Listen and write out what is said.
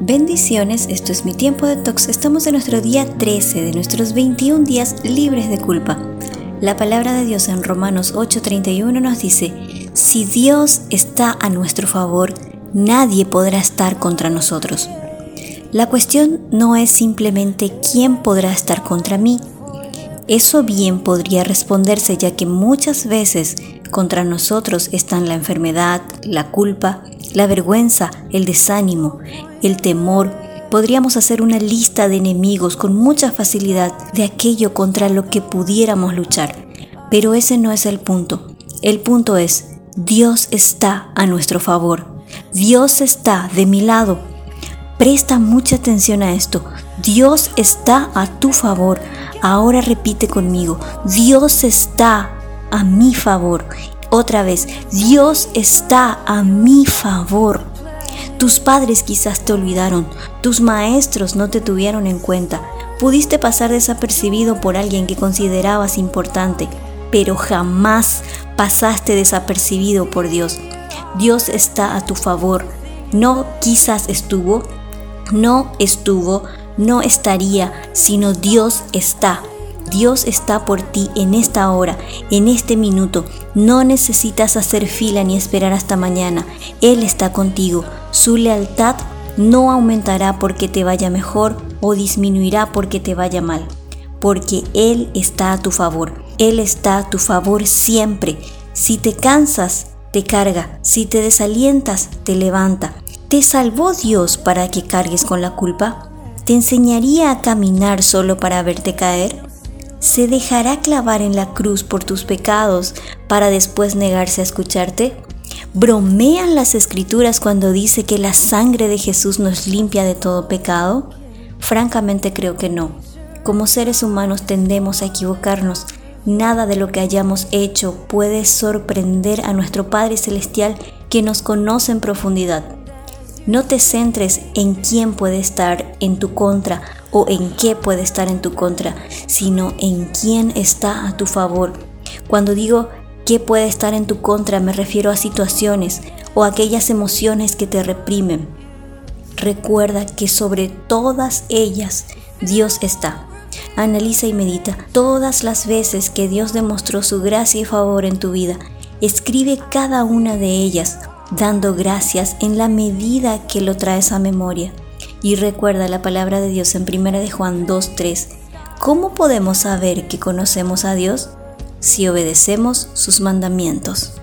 Bendiciones, esto es mi tiempo de tox. Estamos en nuestro día 13 de nuestros 21 días libres de culpa. La palabra de Dios en Romanos 8:31 nos dice, si Dios está a nuestro favor, nadie podrá estar contra nosotros. La cuestión no es simplemente quién podrá estar contra mí. Eso bien podría responderse ya que muchas veces contra nosotros están la enfermedad, la culpa, la vergüenza, el desánimo, el temor. Podríamos hacer una lista de enemigos con mucha facilidad de aquello contra lo que pudiéramos luchar. Pero ese no es el punto. El punto es, Dios está a nuestro favor. Dios está de mi lado. Presta mucha atención a esto. Dios está a tu favor. Ahora repite conmigo. Dios está a mi favor. Otra vez, Dios está a mi favor. Tus padres quizás te olvidaron, tus maestros no te tuvieron en cuenta, pudiste pasar desapercibido por alguien que considerabas importante, pero jamás pasaste desapercibido por Dios. Dios está a tu favor. No quizás estuvo, no estuvo, no estaría, sino Dios está. Dios está por ti en esta hora, en este minuto. No necesitas hacer fila ni esperar hasta mañana. Él está contigo. Su lealtad no aumentará porque te vaya mejor o disminuirá porque te vaya mal, porque Él está a tu favor. Él está a tu favor siempre. Si te cansas, te carga. Si te desalientas, te levanta. ¿Te salvó Dios para que cargues con la culpa? ¿Te enseñaría a caminar solo para verte caer? ¿Se dejará clavar en la cruz por tus pecados para después negarse a escucharte? ¿Bromean las escrituras cuando dice que la sangre de Jesús nos limpia de todo pecado? Francamente creo que no. Como seres humanos tendemos a equivocarnos. Nada de lo que hayamos hecho puede sorprender a nuestro Padre Celestial que nos conoce en profundidad. No te centres en quién puede estar en tu contra o en qué puede estar en tu contra, sino en quién está a tu favor. Cuando digo qué puede estar en tu contra, me refiero a situaciones o aquellas emociones que te reprimen. Recuerda que sobre todas ellas Dios está. Analiza y medita todas las veces que Dios demostró su gracia y favor en tu vida. Escribe cada una de ellas, dando gracias en la medida que lo traes a memoria. Y recuerda la palabra de Dios en 1 de Juan 2.3. ¿Cómo podemos saber que conocemos a Dios? Si obedecemos sus mandamientos.